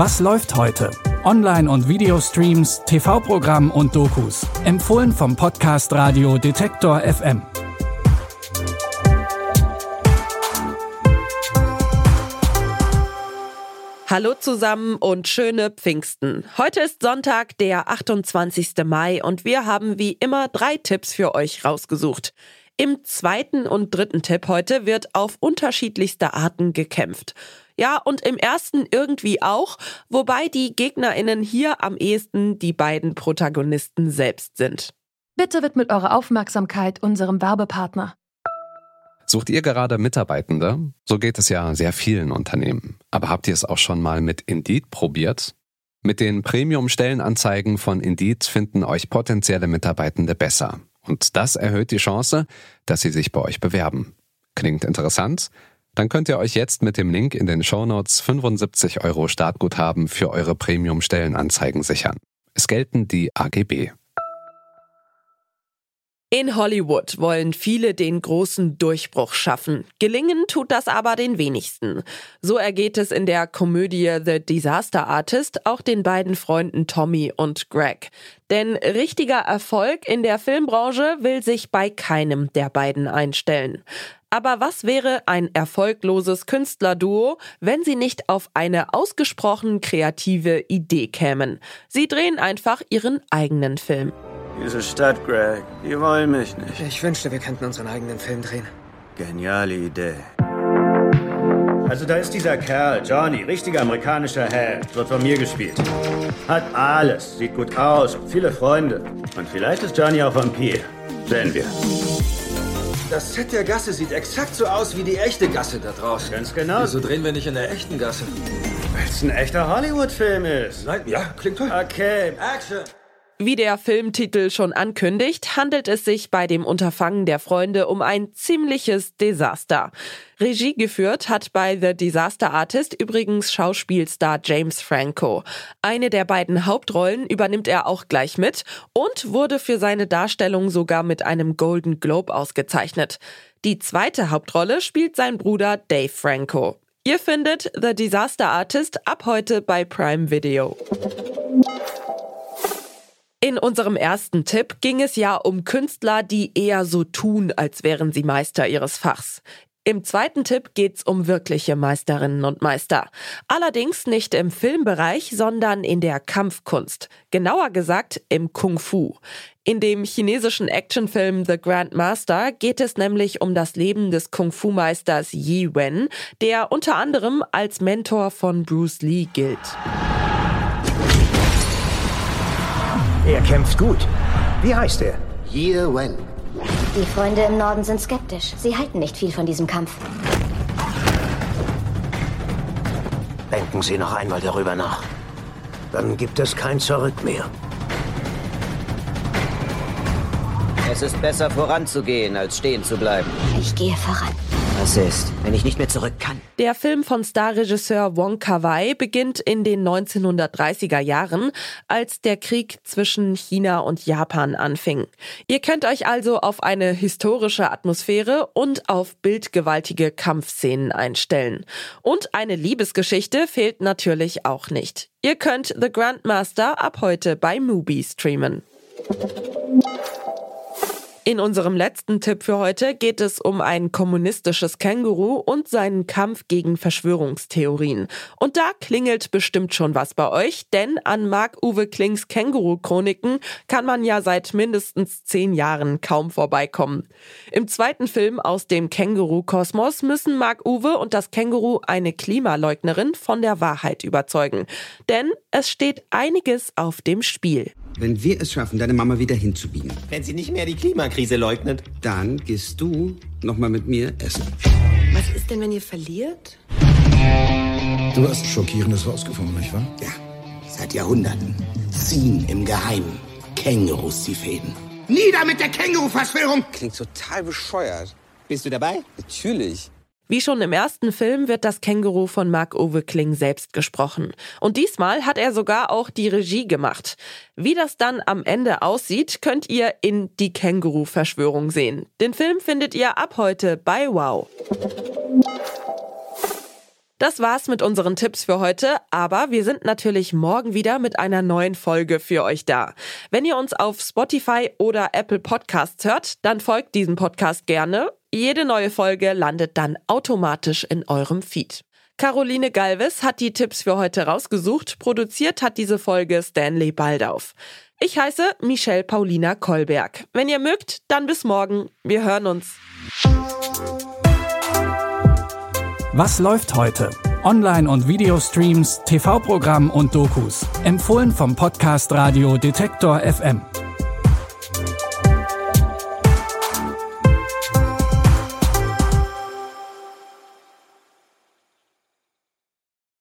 Was läuft heute? Online- und Videostreams, TV-Programm und Dokus. Empfohlen vom Podcast Radio Detektor FM. Hallo zusammen und schöne Pfingsten. Heute ist Sonntag, der 28. Mai und wir haben wie immer drei Tipps für euch rausgesucht. Im zweiten und dritten Tipp heute wird auf unterschiedlichste Arten gekämpft. Ja, und im ersten irgendwie auch, wobei die Gegnerinnen hier am ehesten die beiden Protagonisten selbst sind. Bitte widmet eure Aufmerksamkeit unserem Werbepartner. Sucht ihr gerade Mitarbeitende? So geht es ja sehr vielen Unternehmen. Aber habt ihr es auch schon mal mit Indeed probiert? Mit den Premium-Stellenanzeigen von Indeed finden euch potenzielle Mitarbeitende besser. Und das erhöht die Chance, dass sie sich bei euch bewerben. Klingt interessant? Dann könnt ihr euch jetzt mit dem Link in den Shownotes 75 Euro Startguthaben für eure Premium-Stellenanzeigen sichern. Es gelten die AGB. In Hollywood wollen viele den großen Durchbruch schaffen. Gelingen tut das aber den wenigsten. So ergeht es in der Komödie The Disaster Artist auch den beiden Freunden Tommy und Greg. Denn richtiger Erfolg in der Filmbranche will sich bei keinem der beiden einstellen. Aber was wäre ein erfolgloses Künstlerduo, wenn sie nicht auf eine ausgesprochen kreative Idee kämen? Sie drehen einfach ihren eigenen Film. Diese Stadt, Greg, die wollen mich nicht. Ich wünschte, wir könnten unseren eigenen Film drehen. Geniale Idee. Also da ist dieser Kerl, Johnny, richtiger amerikanischer Held, wird von mir gespielt. Hat alles, sieht gut aus und viele Freunde. Und vielleicht ist Johnny auch Vampir. Sehen wir. Das Set der Gasse sieht exakt so aus wie die echte Gasse da draußen. Ganz genau. Wieso drehen wir nicht in der echten Gasse? Weil es ein echter Hollywood-Film ist. Nein, ja, klingt toll. Okay, Action! Wie der Filmtitel schon ankündigt, handelt es sich bei dem Unterfangen der Freunde um ein ziemliches Desaster. Regie geführt hat bei The Disaster Artist übrigens Schauspielstar James Franco. Eine der beiden Hauptrollen übernimmt er auch gleich mit und wurde für seine Darstellung sogar mit einem Golden Globe ausgezeichnet. Die zweite Hauptrolle spielt sein Bruder Dave Franco. Ihr findet The Disaster Artist ab heute bei Prime Video. In unserem ersten Tipp ging es ja um Künstler, die eher so tun, als wären sie Meister ihres Fachs. Im zweiten Tipp geht's um wirkliche Meisterinnen und Meister. Allerdings nicht im Filmbereich, sondern in der Kampfkunst. Genauer gesagt im Kung Fu. In dem chinesischen Actionfilm The Grand Master geht es nämlich um das Leben des Kung Fu Meisters Yi Wen, der unter anderem als Mentor von Bruce Lee gilt. Er kämpft gut. Wie heißt er? Ye Wen. Die Freunde im Norden sind skeptisch. Sie halten nicht viel von diesem Kampf. Denken Sie noch einmal darüber nach. Dann gibt es kein Zurück mehr. Es ist besser voranzugehen, als stehen zu bleiben. Ich gehe voran. Was ist, wenn ich nicht mehr zurück kann? Der Film von Starregisseur Wong Kar-wai beginnt in den 1930er Jahren, als der Krieg zwischen China und Japan anfing. Ihr könnt euch also auf eine historische Atmosphäre und auf bildgewaltige Kampfszenen einstellen. Und eine Liebesgeschichte fehlt natürlich auch nicht. Ihr könnt The Grandmaster ab heute bei Mubi streamen. In unserem letzten Tipp für heute geht es um ein kommunistisches Känguru und seinen Kampf gegen Verschwörungstheorien. Und da klingelt bestimmt schon was bei euch, denn an Marc-Uwe Klings Känguru-Chroniken kann man ja seit mindestens zehn Jahren kaum vorbeikommen. Im zweiten Film aus dem Känguru-Kosmos müssen Marc-Uwe und das Känguru eine Klimaleugnerin von der Wahrheit überzeugen. Denn es steht einiges auf dem Spiel. Wenn wir es schaffen, deine Mama wieder hinzubiegen, Wenn sie nicht mehr die Klimakrise leugnet. dann gehst du nochmal mit mir essen. Was ist denn, wenn ihr verliert? Du hast Schockierendes rausgefunden, nicht wahr? Ja, seit Jahrhunderten ziehen im Geheimen Kängurus die Fäden. Nieder mit der Känguru-Verschwörung! Klingt total bescheuert. Bist du dabei? Natürlich. Wie schon im ersten Film wird das Känguru von Marc-Uwe Kling selbst gesprochen. Und diesmal hat er sogar auch die Regie gemacht. Wie das dann am Ende aussieht, könnt ihr in Die Känguru-Verschwörung sehen. Den Film findet ihr ab heute bei Wow. Das war's mit unseren Tipps für heute, aber wir sind natürlich morgen wieder mit einer neuen Folge für euch da. Wenn ihr uns auf Spotify oder Apple Podcasts hört, dann folgt diesem Podcast gerne. Jede neue Folge landet dann automatisch in eurem Feed. Caroline Galvis hat die Tipps für heute rausgesucht. Produziert hat diese Folge Stanley Baldauf. Ich heiße Michelle Paulina Kolberg. Wenn ihr mögt, dann bis morgen. Wir hören uns. Was läuft heute? Online- und Videostreams, TV-Programm und Dokus. Empfohlen vom Podcast Radio Detektor FM.